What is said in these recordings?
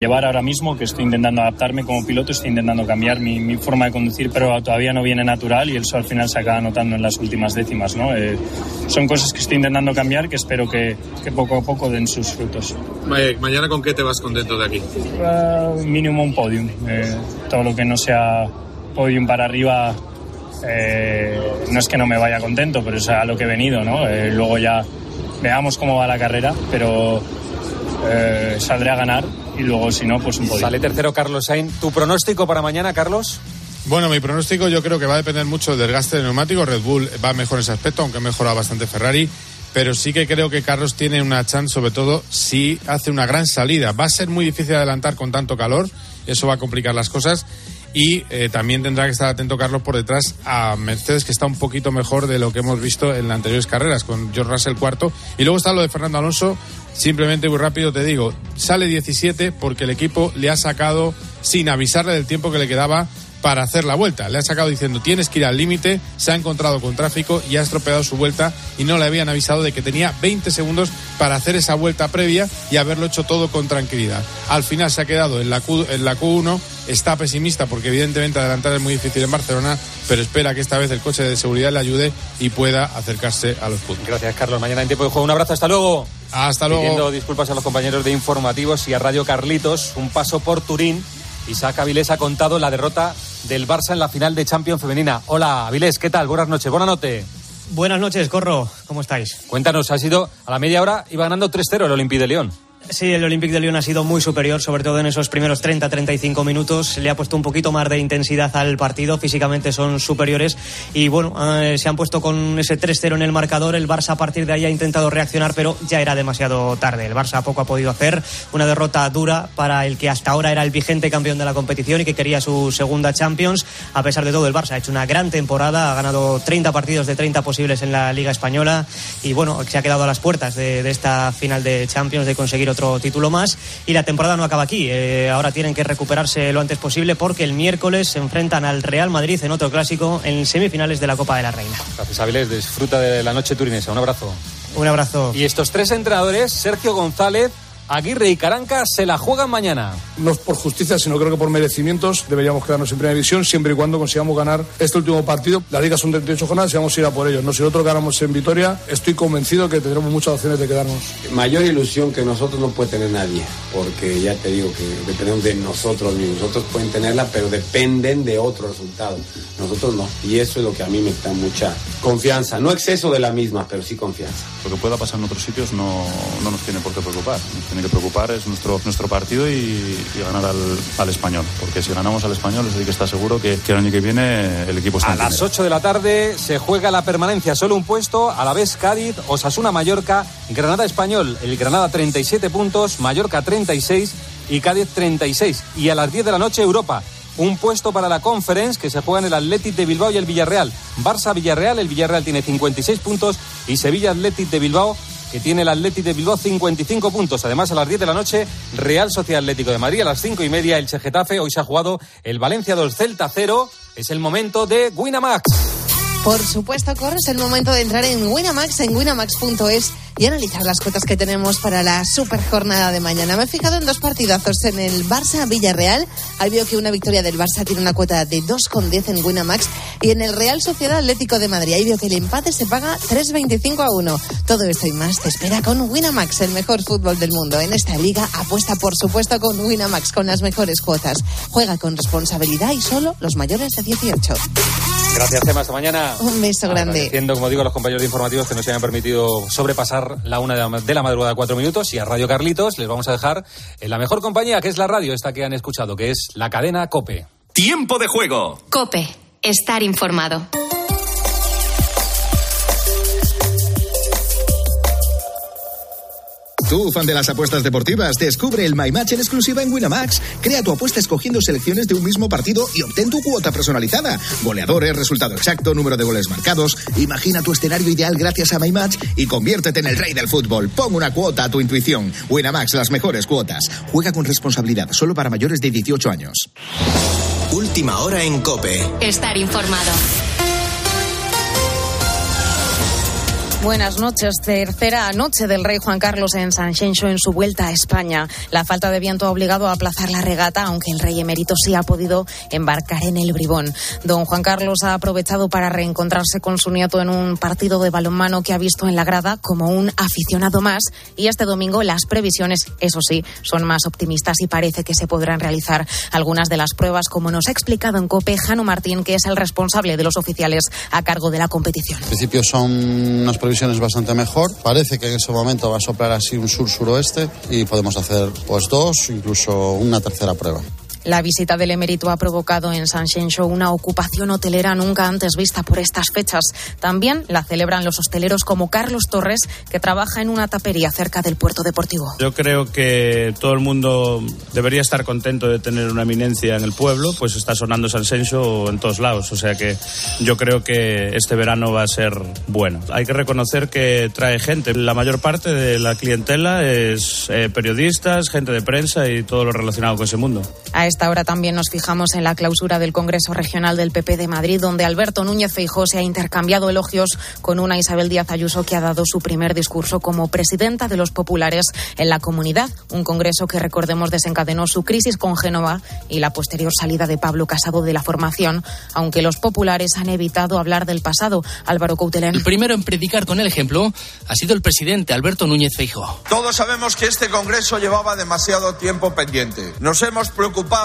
llevar ahora mismo, que estoy intentando adaptarme como piloto, estoy intentando cambiar mi, forma de conducir, pero todavía no viene natural y eso al final se acaba notando en las últimas décimas. ¿no? Eh, son cosas que estoy intentando cambiar que espero que, poco a poco den sus frutos. ¿Mañana con qué te vas contento de aquí? Uh, mínimo un podium. Eh, todo lo que no sea podium para arriba eh, no es que no me vaya contento, pero es a lo que he venido. ¿no? luego ya veamos cómo va la carrera, pero saldré a ganar y luego si no, pues un podio. Sale tercero Carlos Sainz. ¿Tu pronóstico para mañana, Carlos? Bueno, mi pronóstico yo creo que va a depender mucho del desgaste del neumático. Red Bull va mejor en ese aspecto, aunque mejora bastante Ferrari. Pero sí que creo que Carlos tiene una chance, sobre todo si hace una gran salida. Va a ser muy difícil adelantar con tanto calor, eso va a complicar las cosas. Y eh, también tendrá que estar atento Carlos por detrás a Mercedes, que está un poquito mejor de lo que hemos visto en las anteriores carreras, con George Russell cuarto. Y luego está lo de Fernando Alonso, Simplemente muy rápido te digo, sale 17 porque el equipo le ha sacado sin avisarle del tiempo que le quedaba para hacer la vuelta. Le ha sacado diciendo tienes que ir al límite, se ha encontrado con tráfico y ha estropeado su vuelta y no le habían avisado de que tenía 20 segundos para hacer esa vuelta previa y haberlo hecho todo con tranquilidad. Al final se ha quedado en la, Q, en la Q1, está pesimista porque evidentemente adelantar es muy difícil en Barcelona, pero espera que esta vez el coche de seguridad le ayude y pueda acercarse a los puntos. Gracias Carlos, mañana en tiempo de juego. Un abrazo, hasta luego. Hasta luego. Pidiendo disculpas a los compañeros de informativos y a Radio Carlitos. Un paso por Turín. Isaac Avilés ha contado la derrota del Barça en la final de Champions femenina. Hola, Avilés, ¿qué tal? Buenas noches, buena noche. Buenas noches, Corro. ¿Cómo estáis? Cuéntanos, ha sido a la media hora, iba ganando 3-0 el Olympique de León. Sí, el Olympique de Lyon ha sido muy superior, sobre todo en esos primeros 30-35 minutos. Le ha puesto un poquito más de intensidad al partido, físicamente son superiores y bueno, eh, se han puesto con ese 3-0 en el marcador. El Barça a partir de ahí ha intentado reaccionar, pero ya era demasiado tarde. El Barça poco ha podido hacer. Una derrota dura para el que hasta ahora era el vigente campeón de la competición y que quería su segunda Champions. A pesar de todo, el Barça ha hecho una gran temporada, ha ganado 30 partidos de 30 posibles en la Liga Española y bueno, se ha quedado a las puertas de, de esta final de Champions de conseguir otro título más. Y la temporada no acaba aquí. Eh, ahora tienen que recuperarse lo antes posible porque el miércoles se enfrentan al Real Madrid en otro clásico en semifinales de la Copa de la Reina. Gracias, Avilés. Disfruta de la noche turinesa. Un abrazo. Un abrazo. Y estos tres entrenadores, Sergio González, Aguirre y Caranca se la juegan mañana. No por justicia, sino creo que por merecimientos deberíamos quedarnos en primera división siempre y cuando consigamos ganar este último partido. La liga son 38 jornadas y vamos a ir a por ellos. ¿no? Si nosotros ganamos en Vitoria, estoy convencido que tendremos muchas opciones de quedarnos. Mayor ilusión que nosotros no puede tener nadie, porque ya te digo que dependemos de nosotros mismos. Nosotros pueden tenerla, pero dependen de otro resultado. Nosotros no. Y eso es lo que a mí me da mucha confianza. No exceso de la misma, pero sí confianza. Lo que pueda pasar en otros sitios no, no nos tiene por qué preocupar que preocupar es nuestro, nuestro partido y, ganar al, al, español. Porque si ganamos al español, es que está seguro que, el año que viene el equipo está A las 8 de la tarde se juega la permanencia, solo un puesto, a la vez Cádiz, Osasuna Mallorca, Granada Español, el Granada 37 puntos, Mallorca 36 y Cádiz 36. Y a las 10 de la noche Europa. Un puesto para la Conference que se juega en el Athletic de Bilbao y el Villarreal. Barça Villarreal, el Villarreal tiene 56 puntos y Sevilla Athletic de Bilbao que tiene el Atlético de Bilbao 55 puntos. Además, a las 10 de la noche, Real Sociedad Atlético de Madrid. A las 5 y media, el Getafe. Hoy se ha jugado el Valencia 2 Celta 0. Es el momento de Winamax. Por supuesto, corres el momento de entrar en Winamax, en winamax.es y analizar las cuotas que tenemos para la super jornada de mañana. Me he fijado en dos partidazos en el Barça-Villarreal. Ahí veo que una victoria del Barça tiene una cuota de 2,10 en Winamax y en el Real Sociedad Atlético de Madrid. Ahí veo que el empate se paga 3,25 a 1. Todo esto y más te espera con Winamax, el mejor fútbol del mundo. En esta liga apuesta por supuesto con Winamax, con las mejores cuotas. Juega con responsabilidad y solo los mayores de 18. Gracias, Tema. Hasta mañana. Un beso grande. Agradeciendo, como digo, a los compañeros de informativos que nos hayan permitido sobrepasar la una de la madrugada, cuatro minutos. Y a Radio Carlitos les vamos a dejar en la mejor compañía, que es la radio, esta que han escuchado, que es la cadena Cope. Tiempo de juego. Cope. Estar informado. Tú, fan de las apuestas deportivas, descubre el My Match en exclusiva en Winamax. Crea tu apuesta escogiendo selecciones de un mismo partido y obtén tu cuota personalizada. Goleadores, resultado exacto, número de goles marcados. Imagina tu escenario ideal gracias a My Match y conviértete en el rey del fútbol. Pon una cuota a tu intuición. Winamax, las mejores cuotas. Juega con responsabilidad, solo para mayores de 18 años. Última hora en Cope. Estar informado. Buenas noches. Tercera noche del rey Juan Carlos en San en su vuelta a España. La falta de viento ha obligado a aplazar la regata, aunque el rey emérito sí ha podido embarcar en el Bribón. Don Juan Carlos ha aprovechado para reencontrarse con su nieto en un partido de balonmano que ha visto en la grada como un aficionado más. Y este domingo las previsiones, eso sí, son más optimistas y parece que se podrán realizar algunas de las pruebas, como nos ha explicado en COPE Jano Martín, que es el responsable de los oficiales a cargo de la competición. En principio son unas previsiones bastante mejor. Parece que en ese momento va a soplar así un sur-suroeste y podemos hacer pues dos, incluso una tercera prueba. La visita del emérito ha provocado en San Xenxo una ocupación hotelera nunca antes vista por estas fechas. También la celebran los hosteleros como Carlos Torres, que trabaja en una tapería cerca del puerto deportivo. Yo creo que todo el mundo debería estar contento de tener una eminencia en el pueblo, pues está sonando San Xenxo en todos lados. O sea que yo creo que este verano va a ser bueno. Hay que reconocer que trae gente. La mayor parte de la clientela es eh, periodistas, gente de prensa y todo lo relacionado con ese mundo. A esta hora también nos fijamos en la clausura del Congreso Regional del PP de Madrid, donde Alberto Núñez Feijó se ha intercambiado elogios con una Isabel Díaz Ayuso que ha dado su primer discurso como presidenta de los populares en la comunidad. Un congreso que, recordemos, desencadenó su crisis con Génova y la posterior salida de Pablo Casado de la formación, aunque los populares han evitado hablar del pasado. Álvaro Coutelén. El primero en predicar con el ejemplo ha sido el presidente Alberto Núñez Feijó. Todos sabemos que este congreso llevaba demasiado tiempo pendiente. Nos hemos preocupado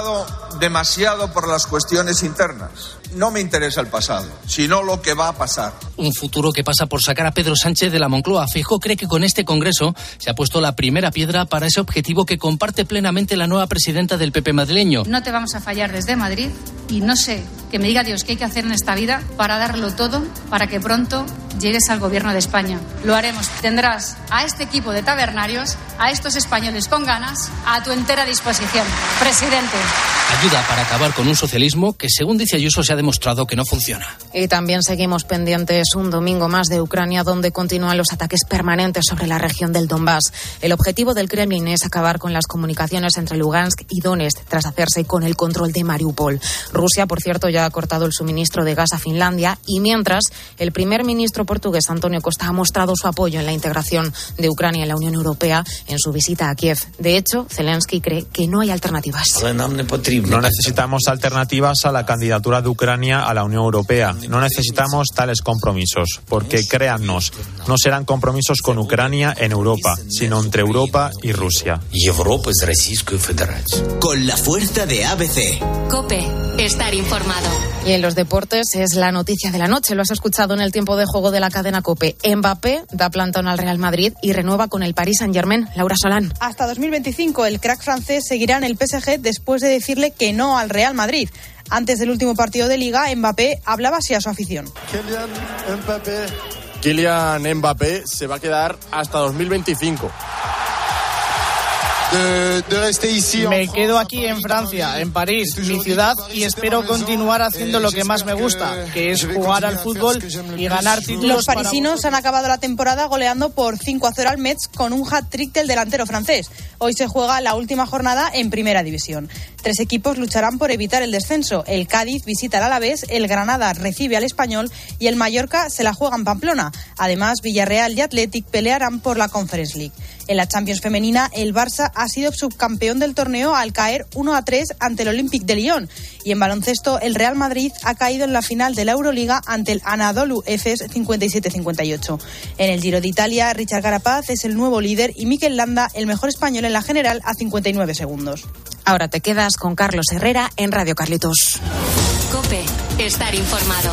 demasiado por las cuestiones internas. No me interesa el pasado, sino lo que va a pasar. Un futuro que pasa por sacar a Pedro Sánchez de la Moncloa. Fijo cree que con este Congreso se ha puesto la primera piedra para ese objetivo que comparte plenamente la nueva presidenta del PP madrileño. No te vamos a fallar desde Madrid y no sé que me diga Dios qué hay que hacer en esta vida para darlo todo para que pronto llegues al gobierno de España. Lo haremos. Tendrás a este equipo de tabernarios, a estos españoles con ganas, a tu entera disposición. Presidente. Ayuda para acabar con un socialismo que, según dice Ayuso, se ha demostrado que no funciona. Y también seguimos pendientes un domingo más de Ucrania, donde continúan los ataques permanentes sobre la región del Donbass. El objetivo del Kremlin es acabar con las comunicaciones entre Lugansk y Donetsk tras hacerse con el control de Mariupol. Rusia, por cierto, ya ha cortado el suministro de gas a Finlandia y mientras el primer ministro portugués Antonio Costa ha mostrado su apoyo en la integración de Ucrania en la Unión Europea en su visita a Kiev. De hecho, Zelensky cree que no hay alternativas. No necesitamos alternativas a la candidatura de Ucrania a la Unión Europea. No necesitamos tales compromisos, porque créannos, no serán compromisos con Ucrania en Europa, sino entre Europa y Rusia. Con la fuerza de ABC. Cope, estar informado. Y en los deportes es la noticia de la noche. Lo has escuchado en el tiempo de juego de la cadena Cope. Mbappé da plantón al Real Madrid y renueva con el Paris Saint Germain. Laura Solán. Hasta 2025 el crack francés seguirá en el PSG después de decirle que no al Real Madrid. Antes del último partido de liga, Mbappé hablaba así a su afición. Kylian Mbappé se va a quedar hasta 2025. Me quedo aquí en Francia, en París, mi ciudad, y espero continuar haciendo lo que más me gusta, que es jugar al fútbol y ganar títulos. Los parisinos han acabado la temporada goleando por 5 a 0 al Metz con un hat-trick del delantero francés. Hoy se juega la última jornada en Primera División. Tres equipos lucharán por evitar el descenso. El Cádiz visita al Alavés, el Granada recibe al Español y el Mallorca se la juega en Pamplona. Además, Villarreal y Athletic pelearán por la Conference League. En la Champions femenina, el Barça ha sido subcampeón del torneo al caer 1 a 3 ante el Olympique de Lyon. Y en baloncesto, el Real Madrid ha caído en la final de la Euroliga ante el Anadolu Efes 57-58. En el Giro de Italia, Richard Carapaz es el nuevo líder y Mikel Landa el mejor español en la general a 59 segundos. Ahora te quedas con Carlos Herrera en Radio Carlitos. Cope, estar informado.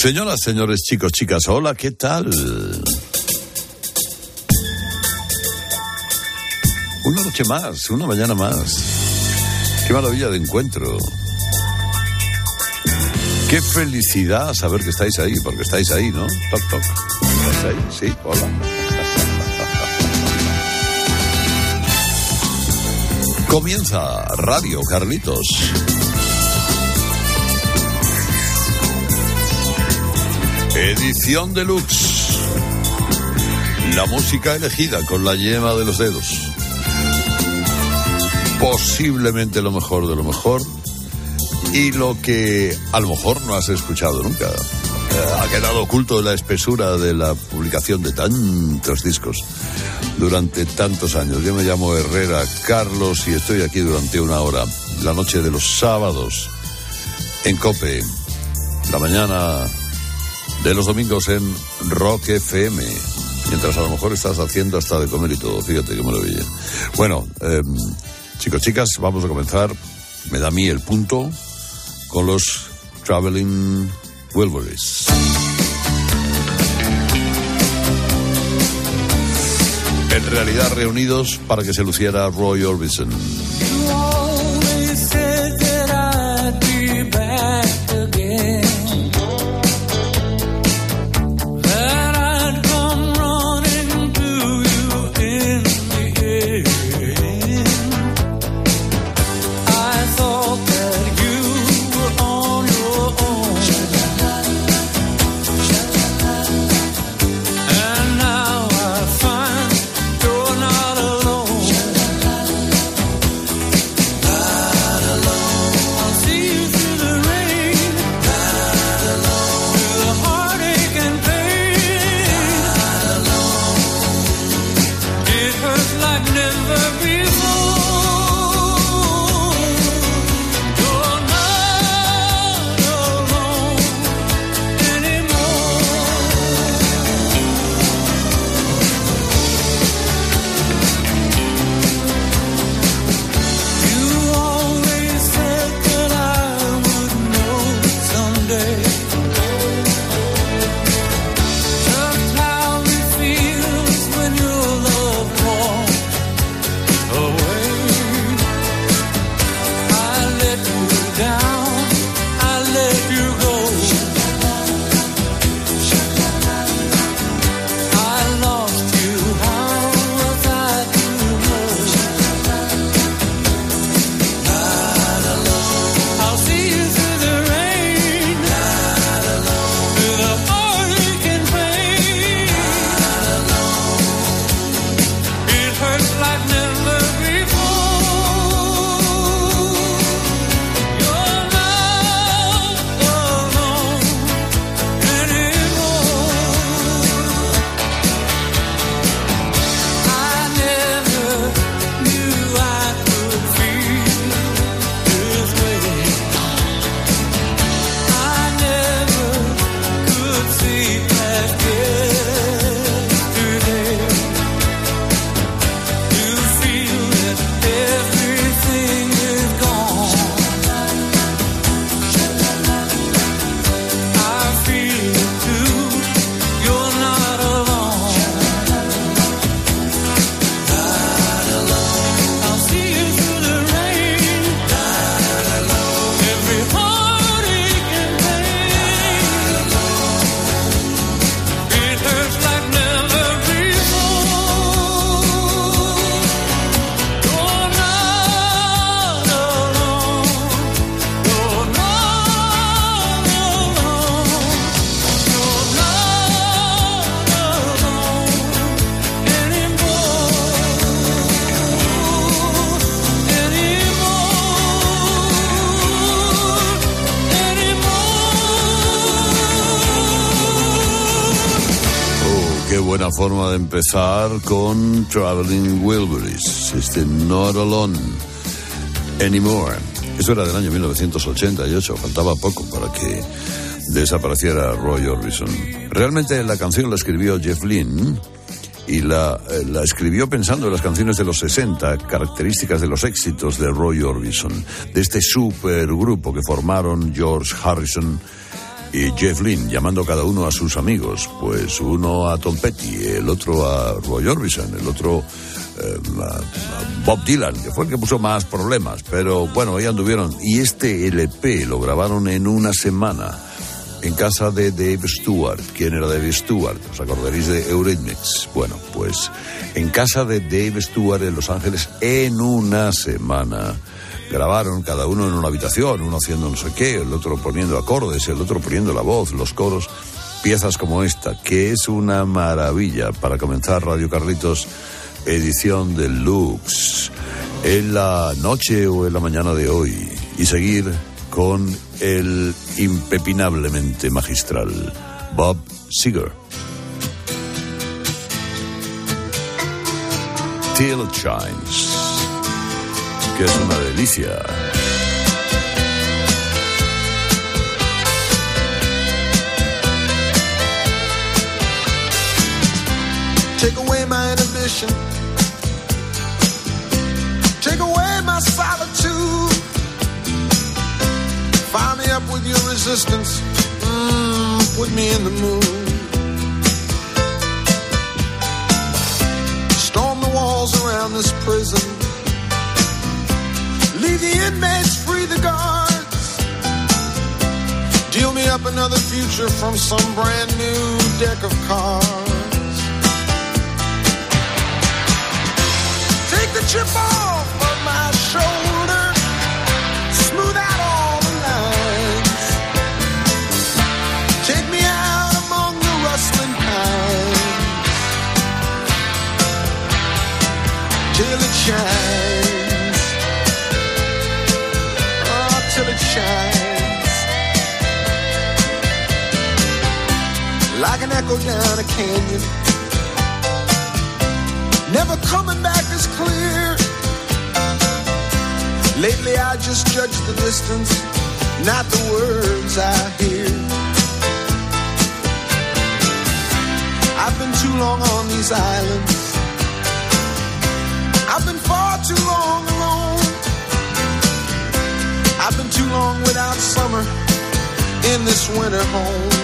Señoras, señores, chicos, chicas, hola, ¿qué tal? Una noche más, una mañana más. Qué maravilla de encuentro. Qué felicidad saber que estáis ahí, porque estáis ahí, ¿no? Toc, toc. ¿Estáis ahí? Sí, hola. Comienza Radio Carlitos. Edición deluxe. La música elegida con la yema de los dedos. Posiblemente lo mejor de lo mejor Y lo que a lo mejor no has escuchado nunca. eh, Ha quedado oculto la espesura de la publicación de tantos discos durante tantos años. Yo me llamo Herrera Carlos y estoy aquí durante una hora, la noche de los sábados, en Cope, la mañana de los domingos en Rock FM. Mientras a lo mejor estás haciendo hasta de comer y todo, fíjate qué maravilla. Bueno, eh, chicos, chicas, vamos a comenzar. Me da a mí el punto con los Traveling Wilburys. En realidad reunidos para que se luciera Roy Orbison. Never before. Forma de empezar con Traveling Wilburys. Este Not Alone Anymore. Eso era del año 1988, faltaba poco para que desapareciera Roy Orbison. Realmente la canción la escribió Jeff Lynne y la, eh, la escribió pensando en las canciones de los 60, características de los éxitos de Roy Orbison, de este supergrupo que formaron George Harrison y Jeff Lynne, llamando cada uno a sus amigos, pues uno a Tom Petty, el otro a Roy Orbison, el otro a, a Bob Dylan, que fue el que puso más problemas, pero bueno, ahí anduvieron. Y este LP lo grabaron en una semana en casa de Dave Stewart. ¿Quién era Dave Stewart? Os acordaréis de Eurythmics. Bueno, pues en casa de Dave Stewart en Los Ángeles en una semana. Grabaron cada uno en una habitación, uno haciendo no sé qué, el otro poniendo acordes, el otro poniendo la voz, los coros, piezas como esta, que es una maravilla para comenzar Radio Carlitos, edición deluxe, en la noche o en la mañana de hoy, y seguir con el impepinablemente magistral Bob Seger. Till It Shines, que es una delicia. Take away my inhibition. Take away my solitude. Fire me up with your resistance. Mm, put me in the mood. Storm the walls around this prison. Leave the inmates free the guards. Deal me up another future from some brand new deck of cards. Take the chip off of my shoulder. Smooth out all the lines. Take me out among the rustling pines. Till it shines. Like an echo down a canyon never coming back as clear. Lately, I just judge the distance, not the words I hear. I've been too long on these islands. I've been far too long alone. I've been too long without summer in this winter home.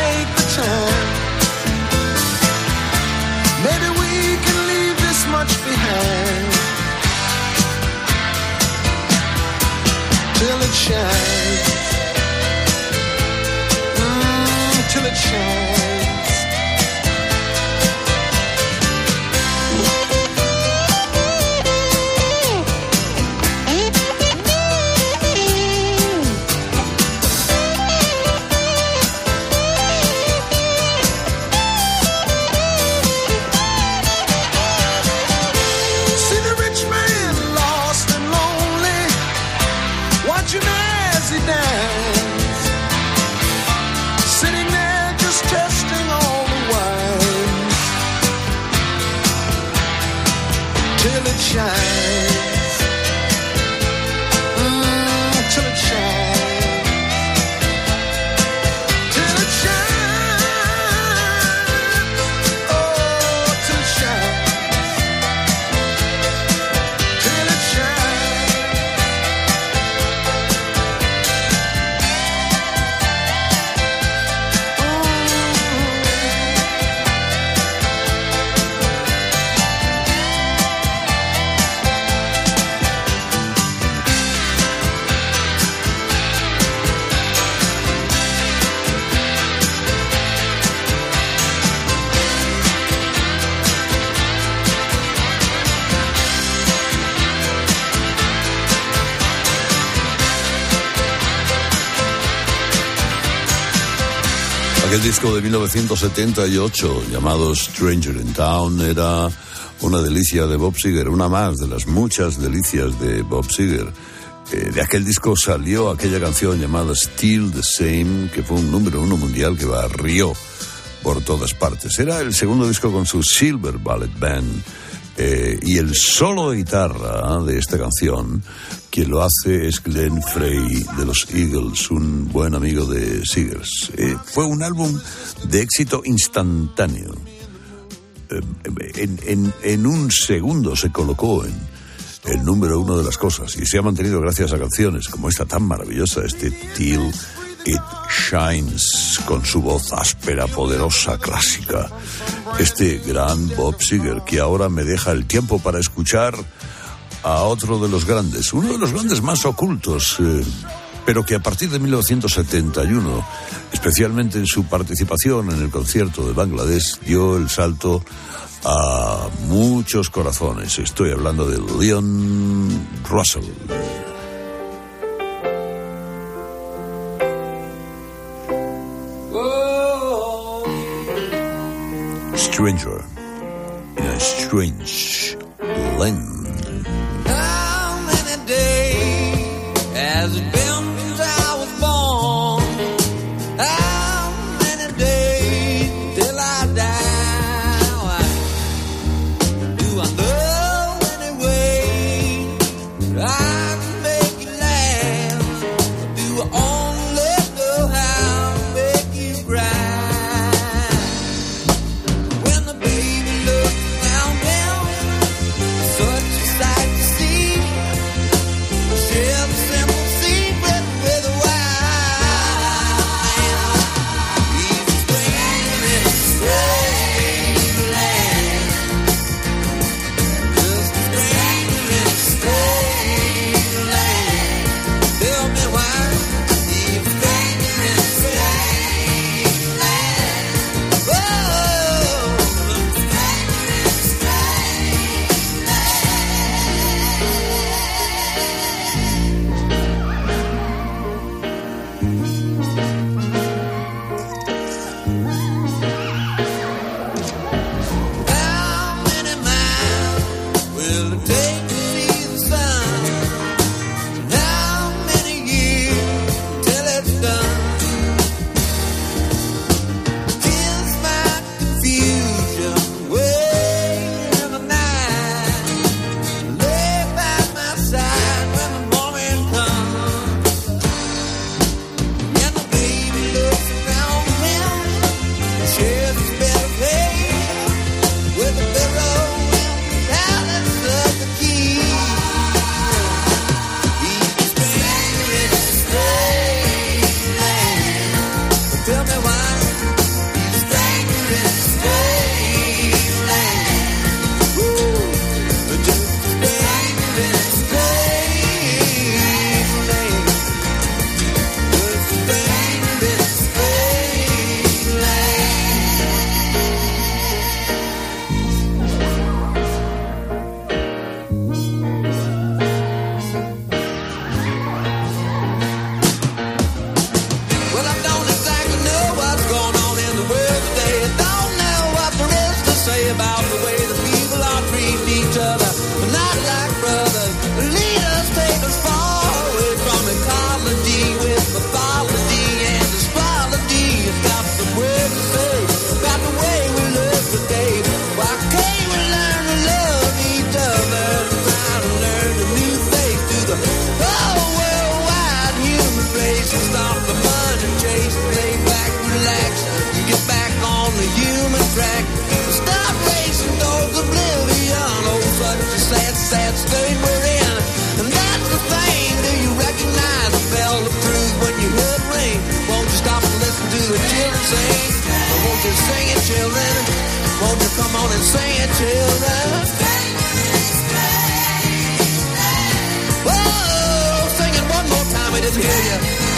Take the time, disco de 1978 llamado Stranger in Town era una delicia de Bob Seger, una más de las muchas delicias de Bob Seger. Eh, de aquel disco salió aquella canción llamada Still the Same, que fue un número uno mundial que barrió por todas partes. Era el segundo disco con su Silver Ballet Band. Eh, y el solo de guitarra de esta canción, quien lo hace es Glenn Frey de los Eagles, un buen amigo de Seegers. Eh, fue un álbum de éxito instantáneo. Eh, en, en- en un segundo se colocó en el número uno de las cosas y se ha mantenido gracias a canciones como esta tan maravillosa, este Till It Shines, con su voz áspera, poderosa, clásica. Este gran Bob Seger que ahora me deja el tiempo para escuchar a otro de los grandes, uno de los grandes más ocultos, eh, pero que a partir de 1971, especialmente en su participación en el concierto de Bangladesh, dio el salto a muchos corazones. Estoy hablando de Leon Russell. Stranger in a Strange Land. How many days has it been on and sing it, children? Whoa, sing it one more time. I didn't hear you.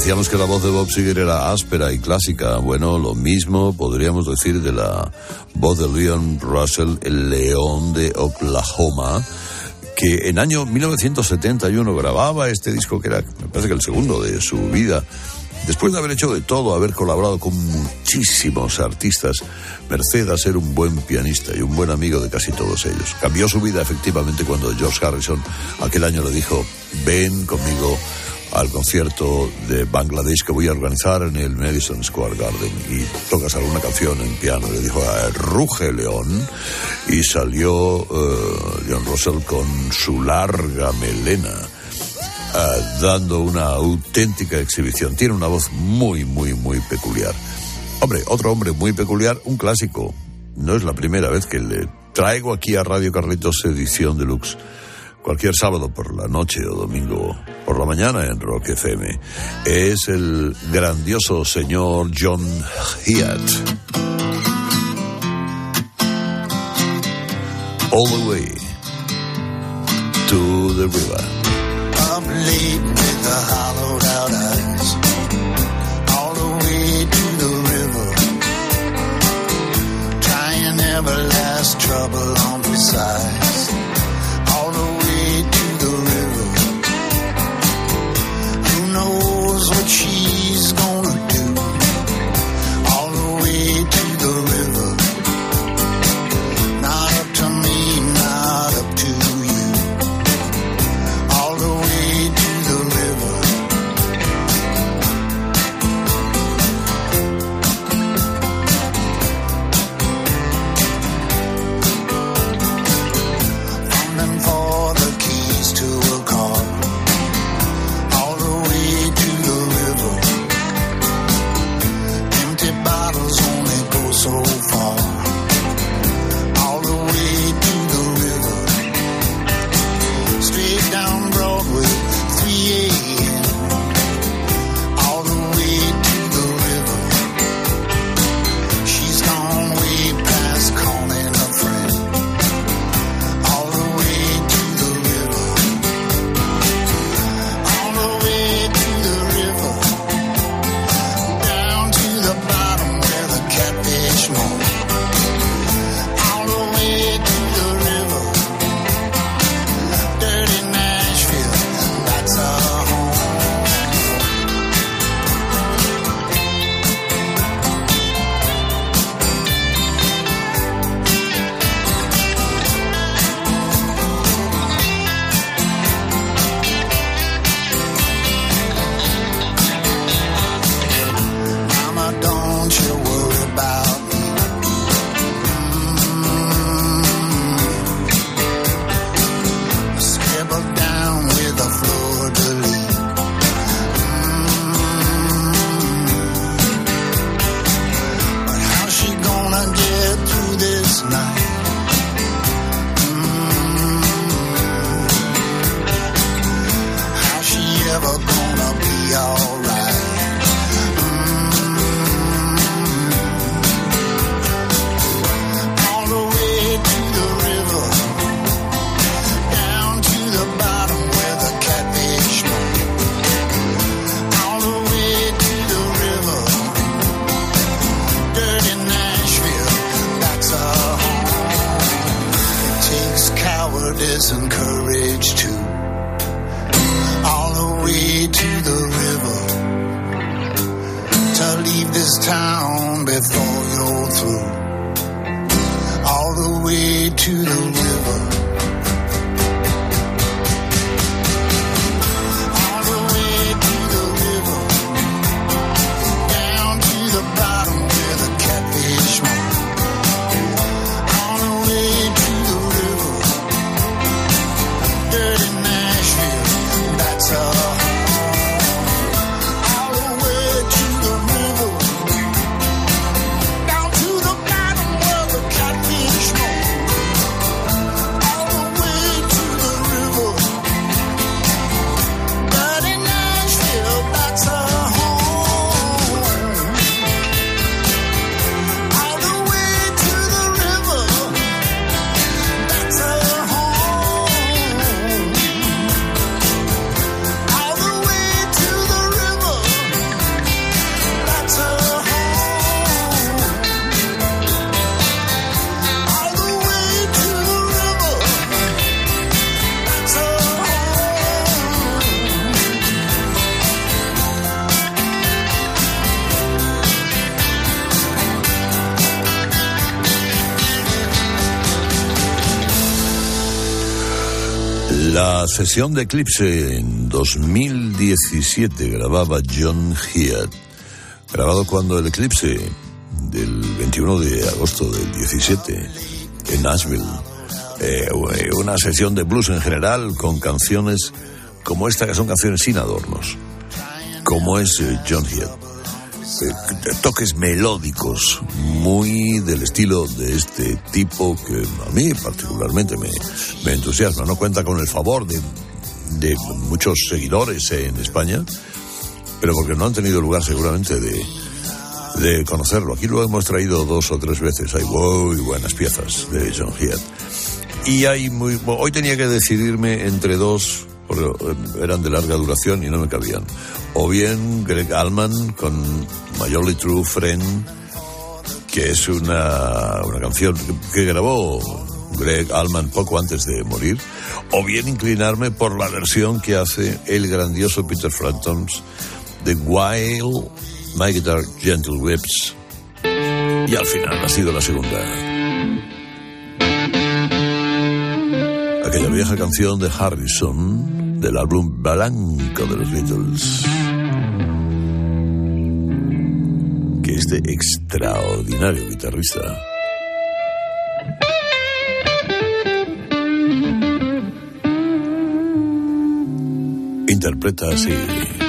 Decíamos que la voz de Bob Seger era áspera y clásica. Bueno, lo mismo podríamos decir de la voz de Leon Russell, el león de Oklahoma, que en año 1971 grababa este disco que era, me parece que el segundo de su vida. Después de haber hecho de todo, haber colaborado con muchísimos artistas, merced a ser un buen pianista y un buen amigo de casi todos ellos. Cambió su vida efectivamente cuando George Harrison aquel año le dijo, ven conmigo al concierto de Bangladesh que voy a organizar en el Madison Square Garden y tocas alguna canción en piano. Le dijo, "Ah, ruge León y salió eh, Leon Russell con su larga melena ah, dando una auténtica exhibición. Tiene una voz muy, muy, muy peculiar. Hombre, otro hombre muy peculiar, un clásico. No es la primera vez que le traigo aquí a Radio Carlitos edición deluxe. Cualquier sábado por la noche o domingo por la mañana en Rock FM. Es el grandioso señor John Hiatt. All the way to the river. I up late with the hollowed out eyes. All the way to the river. Trying never last trouble on the sides. Knows what she's gonna Dirty Nashville, sesión de Eclipse en 2017 grababa John Heard, grabado cuando el Eclipse del 21 de agosto del 17 en Nashville. Eh, una sesión de blues en general con canciones como esta que son canciones sin adornos, como es eh, John Heard. Eh, toques melódicos muy del estilo de este tipo que a mí particularmente me, me entusiasma. No cuenta con el favor de, de muchos seguidores en España, pero porque no han tenido lugar seguramente de, de conocerlo. Aquí lo hemos traído dos o tres veces. Hay muy buenas piezas de John Heard. Y hay muy. Hoy tenía que decidirme entre dos porque eh, eran de larga duración y no me cabían. O bien Greg Allman con My Only True Friend, que es una, una canción que grabó Greg Allman poco antes de morir. O bien inclinarme por la versión que hace el grandioso Peter Framptons de While My Guitar Gentle Whips. Y al final ha sido la segunda. Aquella vieja canción de Harrison del álbum blanco de los Beatles. Que este extraordinario guitarrista interpreta así.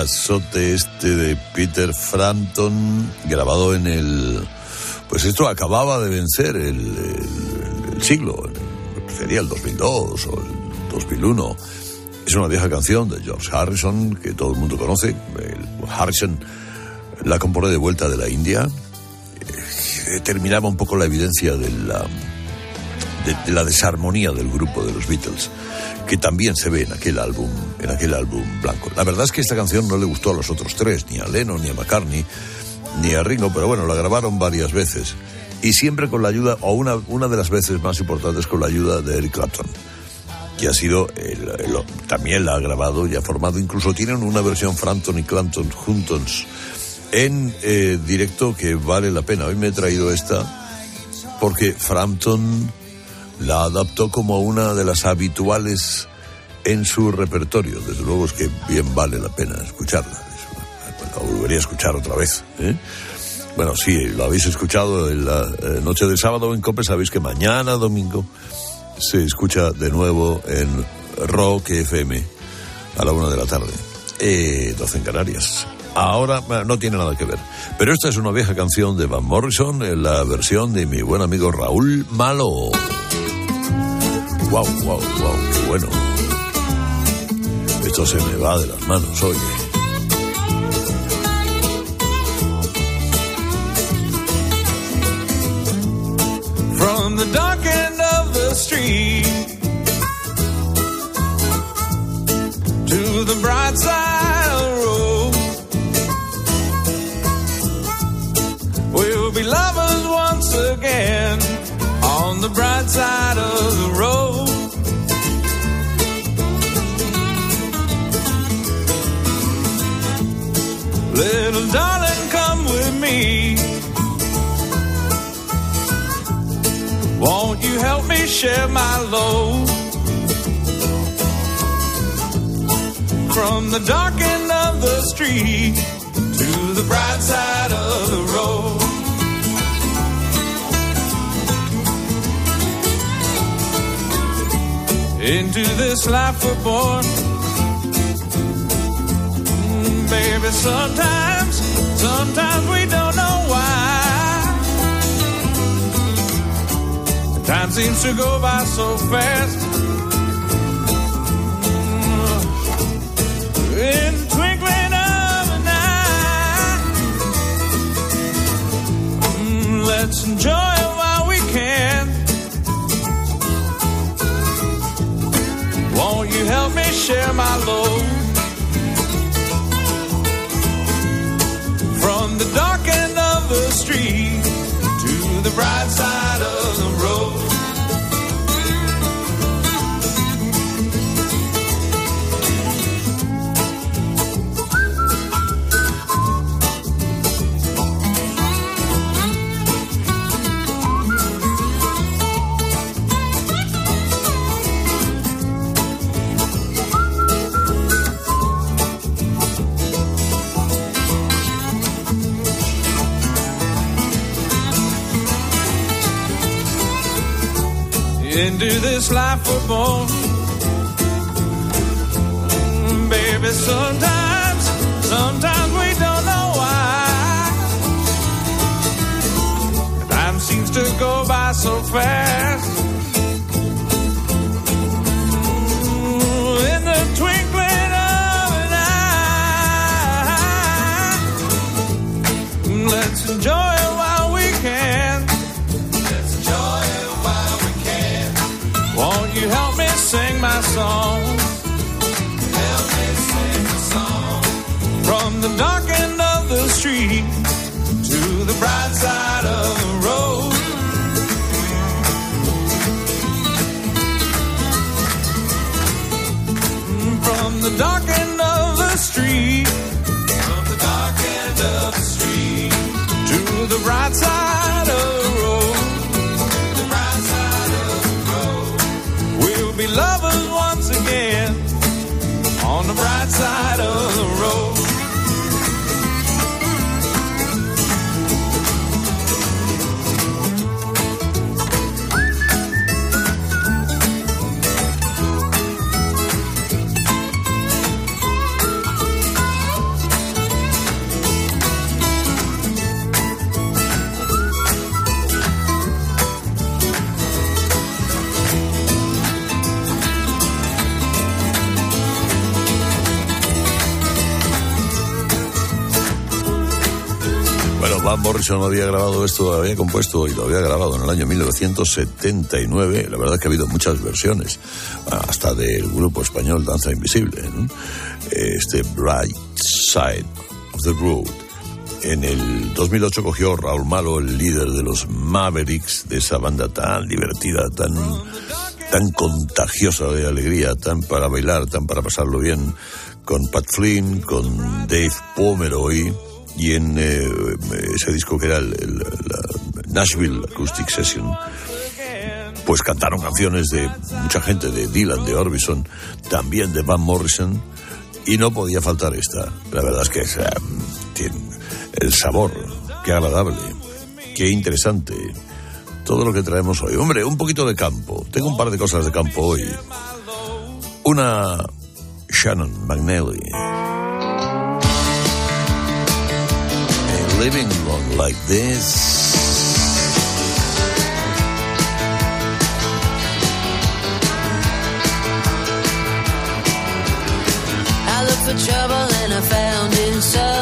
Pasote este de Peter Frampton grabado en el... Pues esto acababa de vencer el, siglo, sería el 2002 o el 2001. Es una vieja canción de George Harrison que todo el mundo conoce. Harrison la compone de vuelta de la India. Eh, terminaba un poco la evidencia de la, de la desarmonía del grupo de los Beatles, que también se ve en aquel álbum, en aquel álbum blanco. La verdad es que esta canción no le gustó a los otros tres, ni a Lennon, ni a McCartney, ni a Ringo, pero bueno, la grabaron varias veces. Y siempre con la ayuda, o una, una de las veces más importantes con la ayuda de Eric Clapton que ha sido, el- también la ha grabado y ha formado, incluso tienen una versión Frampton y Clapton juntos en eh, directo que vale la pena. Hoy me he traído esta porque Frampton la adaptó como una de las habituales en su repertorio. Desde luego es que bien vale la pena escucharla. La volvería a escuchar otra vez. ¿eh? Bueno, sí, lo habéis escuchado en la eh, noche del sábado en COPE, sabéis que mañana domingo se escucha de nuevo en Rock FM a la una de la tarde, eh, 12 en Canarias. Ahora bueno, no tiene nada que ver, pero esta es una vieja canción de Van Morrison en la versión de mi buen amigo Raúl Malo. Wow, wow, wow, qué bueno. Esto se me va de las manos, oye. From the dark end of the street side of the road. Little darling, come with me. Won't you help me share my load? From the dark end of the street to the bright side of the road. Into this life we're born. Mm, Baby, sometimes, sometimes we don't know why. Time seems to go by so fast. In the twinkling of an eye. Mm, Let's enjoy share my load? From the dark end of the street to the bright side of the Into this life we're born. Mm, Baby, sometimes, sometimes we don't know why. Time seems to go by so fast. Mm, In the twinkling of an eye. Let's enjoy the dark Morrison había grabado esto, había compuesto y lo había grabado en el año 1979. La verdad es que ha habido muchas versiones, hasta del grupo español Danza Invisible. ¿no? Este Bright Side of the Road. En el 2008 cogió Raúl Malo, el líder de los Mavericks, de esa banda tan divertida, tan, tan contagiosa de alegría, tan para bailar, tan para pasarlo bien, con Pat Flynn, con Dave Pomeroy y en eh, ese disco que era el, la Nashville Acoustic Session, pues cantaron canciones de mucha gente, de Dylan, de Orbison, también de Van Morrison, y no podía faltar esta. La verdad es que o sea, tiene el sabor, qué agradable, qué interesante. Todo lo que traemos hoy. Hombre, un poquito de campo. Tengo un par de cosas de campo hoy. Una Shannon McNally. Living long like this. I looked for trouble and I found it, son.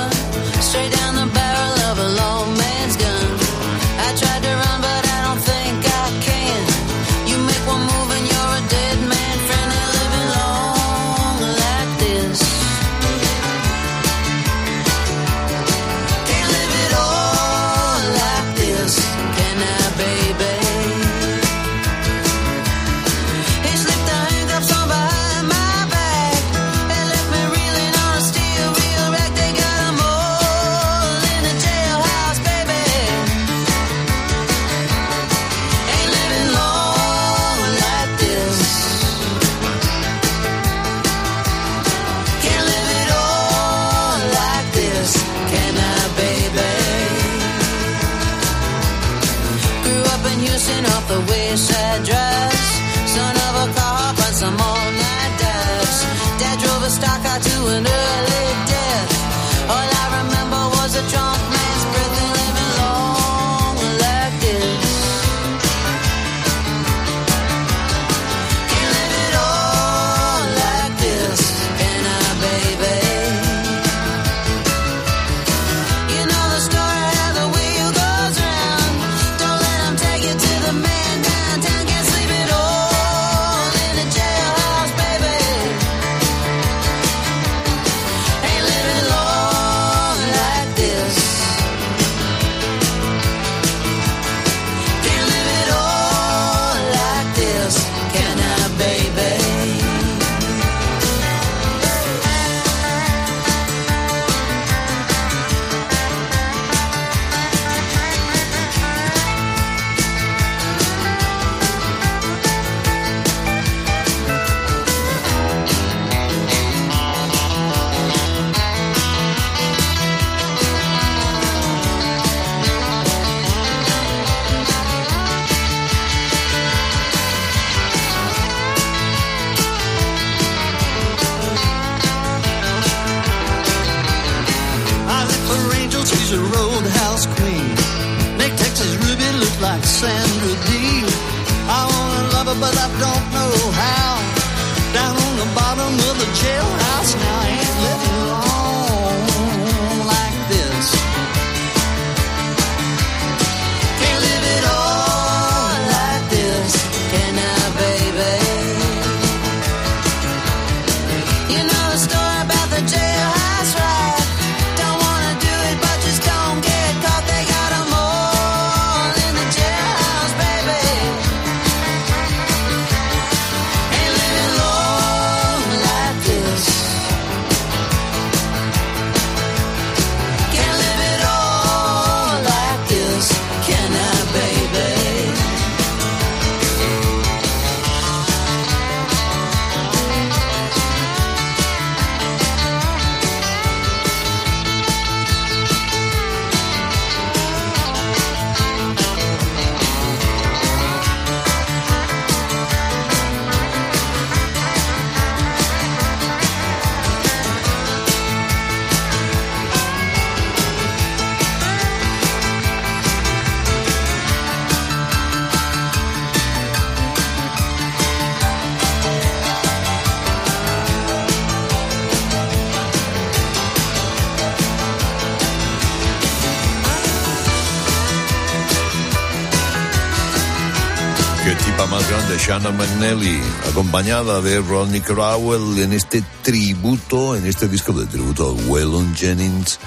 De Shannon McNally, acompañada de Rodney Crowell en este tributo, en este disco de tributo a Waylon Jennings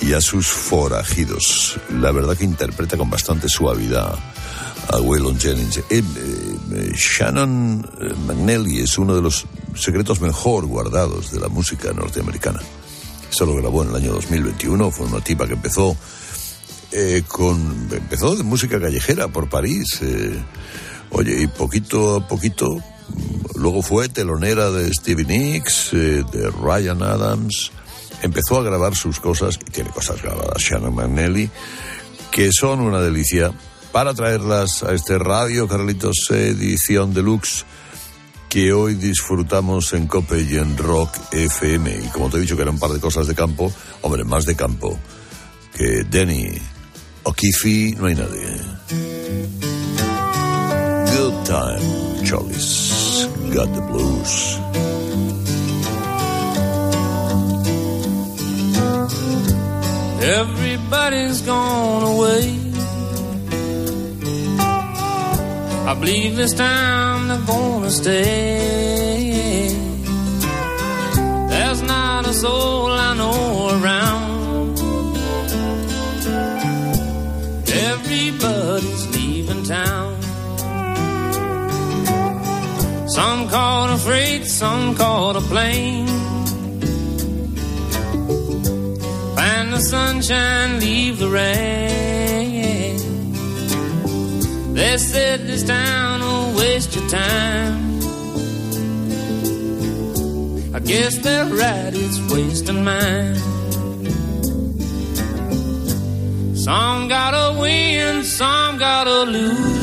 y a sus forajidos. La verdad que interpreta con bastante suavidad a Waylon Jennings. Eh, eh, Shannon eh, McNally es uno de los secretos mejor guardados de la música norteamericana. Esto lo grabó en el año 2021, fue una tipa que empezó con empezó de música callejera por París. Oye, y poquito a poquito, luego fue telonera de Stevie Nicks, eh, de Ryan Adams. Empezó a grabar sus cosas, y tiene cosas grabadas, Shannon McNally, que son una delicia para traerlas a este radio, Carlitos, edición deluxe que hoy disfrutamos en Cope y en Rock FM. Y como te he dicho que eran un par de cosas de campo, hombre, más de campo que Denny O'Keefe, no hay nadie. Time, Charlie's got the blues. Everybody's gone away. I believe this time they're gonna stay. There's not a soul I know around. Everybody's leaving town. Some caught a freight, some caught a plane. Find the sunshine, leave the rain. They said this town will waste your time. I guess they're right, it's wasting mine. Some gotta win, some gotta lose.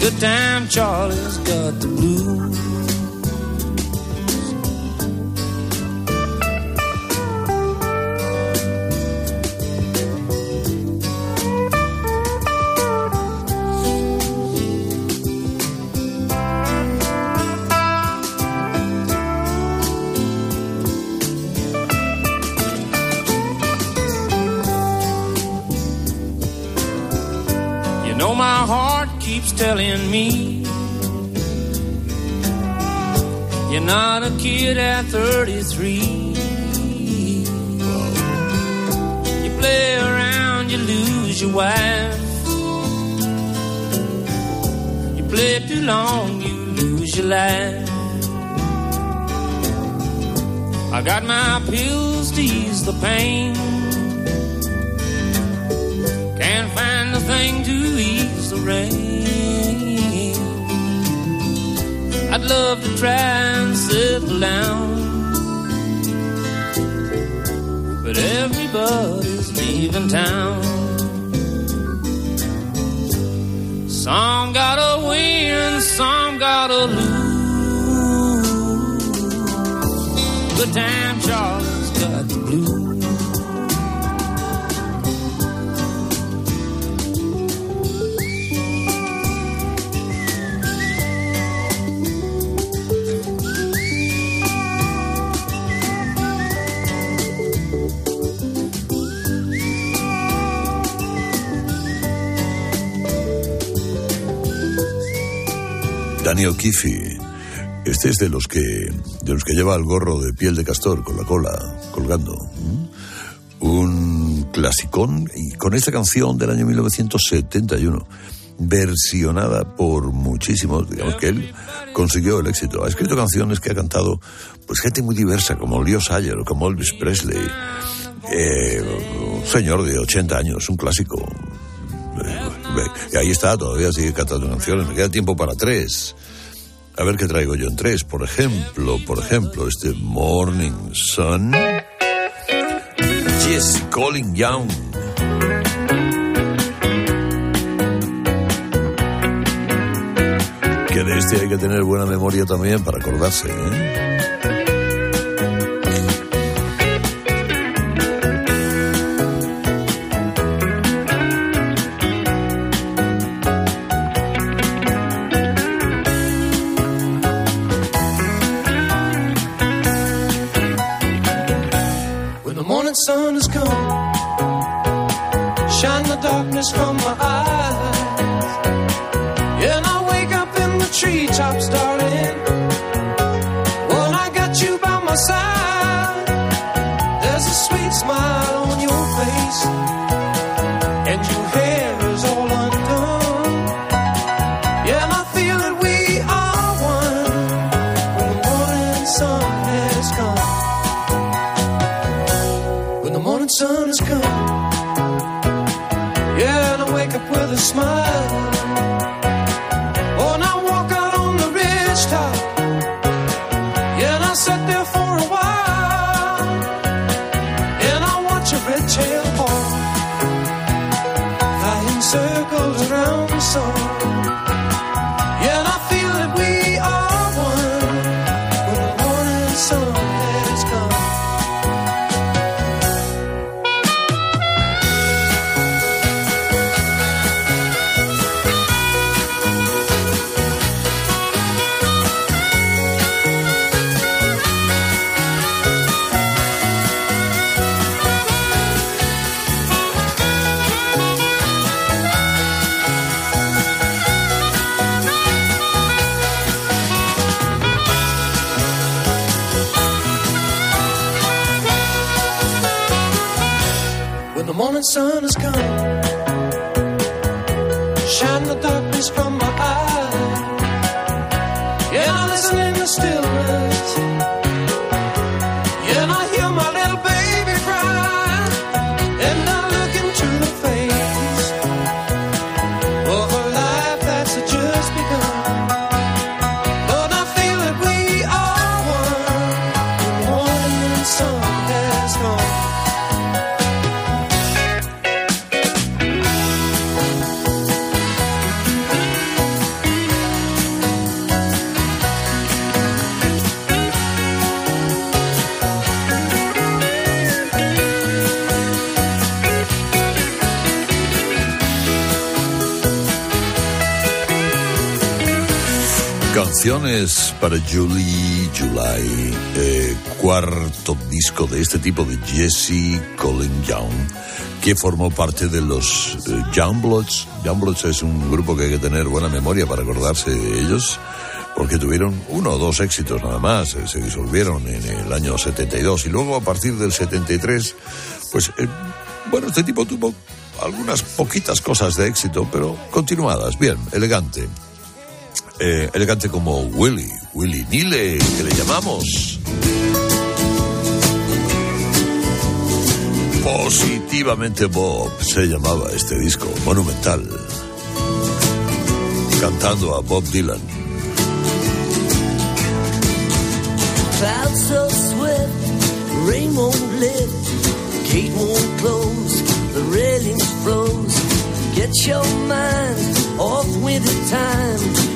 Good time, Charlie's got the blues. Keeps telling me You're not a kid at 33 You play around, you lose your wife. You play too long, you lose your life. I got my pills to ease the pain. Can't find a thing to ease the rain. Love to try and settle down, but everybody's leaving town. Some gotta win, some gotta lose. Good time, Charlie's Danny O'Keefe. Este es de los que de los que lleva el gorro de piel de castor con la cola colgando. Un clasicón y con esta canción del año 1971 versionada por muchísimos, digamos que él consiguió el éxito. Ha escrito canciones que ha cantado pues gente muy diversa como Leo Sayer como Elvis Presley. Eh, un señor de 80 años, un clásico. Eh, Y ahí está, todavía sigue cantando canciones. Me queda tiempo para tres. A ver qué traigo yo en tres. Por ejemplo, por ejemplo, este Morning Sun. Jesse Colin Young. Que de este hay que tener buena memoria también para acordarse, ¿eh? Smile. Sun has come. Canciones para Julie July, eh, cuarto disco de este tipo de Jesse Colin Young, que formó parte de los eh, Youngbloods. Youngbloods es un grupo que hay que tener buena memoria para acordarse de ellos, porque tuvieron uno o dos éxitos nada más, eh, se disolvieron en el año 72 y luego a partir del 73, pues eh, bueno, este tipo tuvo algunas poquitas cosas de éxito, pero continuadas, bien, elegante eh, elegante como Willy, Willy Nile, que le llamamos. Positivamente Bob se llamaba este disco, monumental. Cantando a Bob Dylan. Clouds so swift, rain won't lift, gate won't close, the railings froze. Get your mind off time, tomorrow's the day,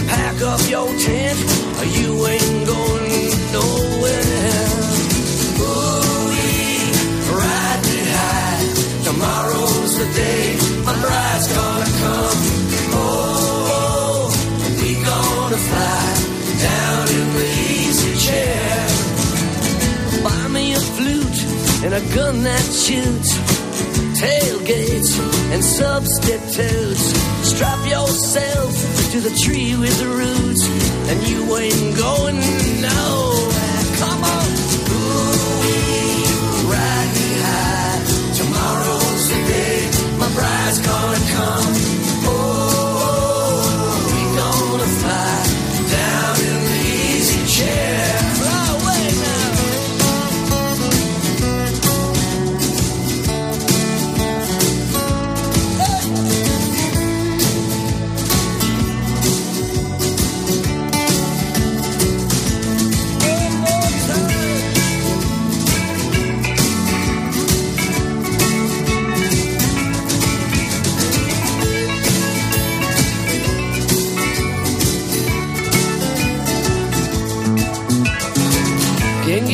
and pack up your tent, you ain't going nowhere. Ooh-wee, ride me high. Tomorrow's the day my bride's gonna come. Oh, we gonna fly down in the easy chair. Buy me a flute and a gun that shoots. Tailgates and substitutes. Strap yourself to the tree with the roots, and you ain't going nowhere. Come on, ooh, ride me high. Tomorrow's the day my bride's gonna come.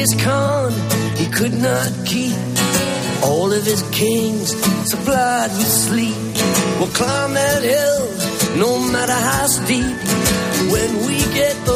Genghis Khan, he could not keep all of his kings supplied with sleep. We'll climb that hill, no matter how steep. When we get up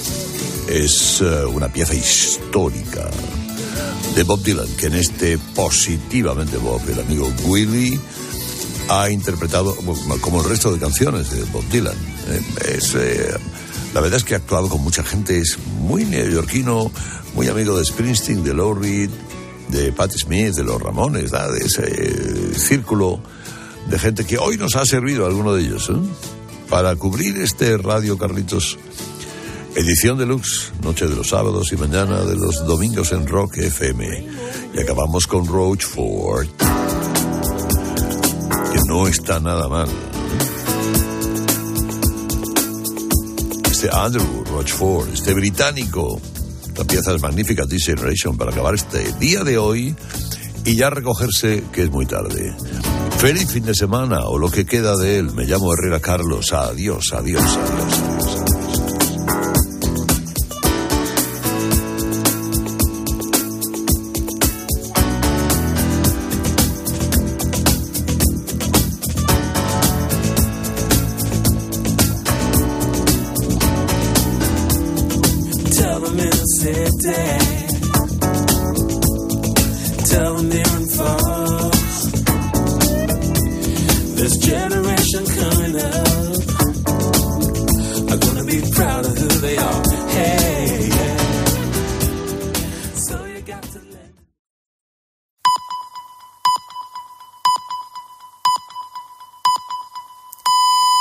es eh, una pieza histórica de Bob Dylan, que en este positivamente Bob, el amigo Willie, ha interpretado como el resto de canciones de Bob Dylan. Eh, eh, la verdad es que ha actuado con mucha gente, es muy neoyorquino, muy amigo de Springsteen, de Lou Reed, de Patti Smith, de los Ramones, de ese círculo de gente que hoy nos ha servido alguno de ellos. Para cubrir este Radio Carlitos, edición deluxe, noche de los sábados y mañana de los domingos en Rock FM. Y acabamos con Roachford, que no está nada mal. Este Andrew Rochford, este británico, la pieza es magnífica, This Generation, para acabar este día de hoy y ya recogerse que es muy tarde. Feliz fin de semana o lo que queda de él. Me llamo Herrera Carlos. Adiós, adiós, adiós,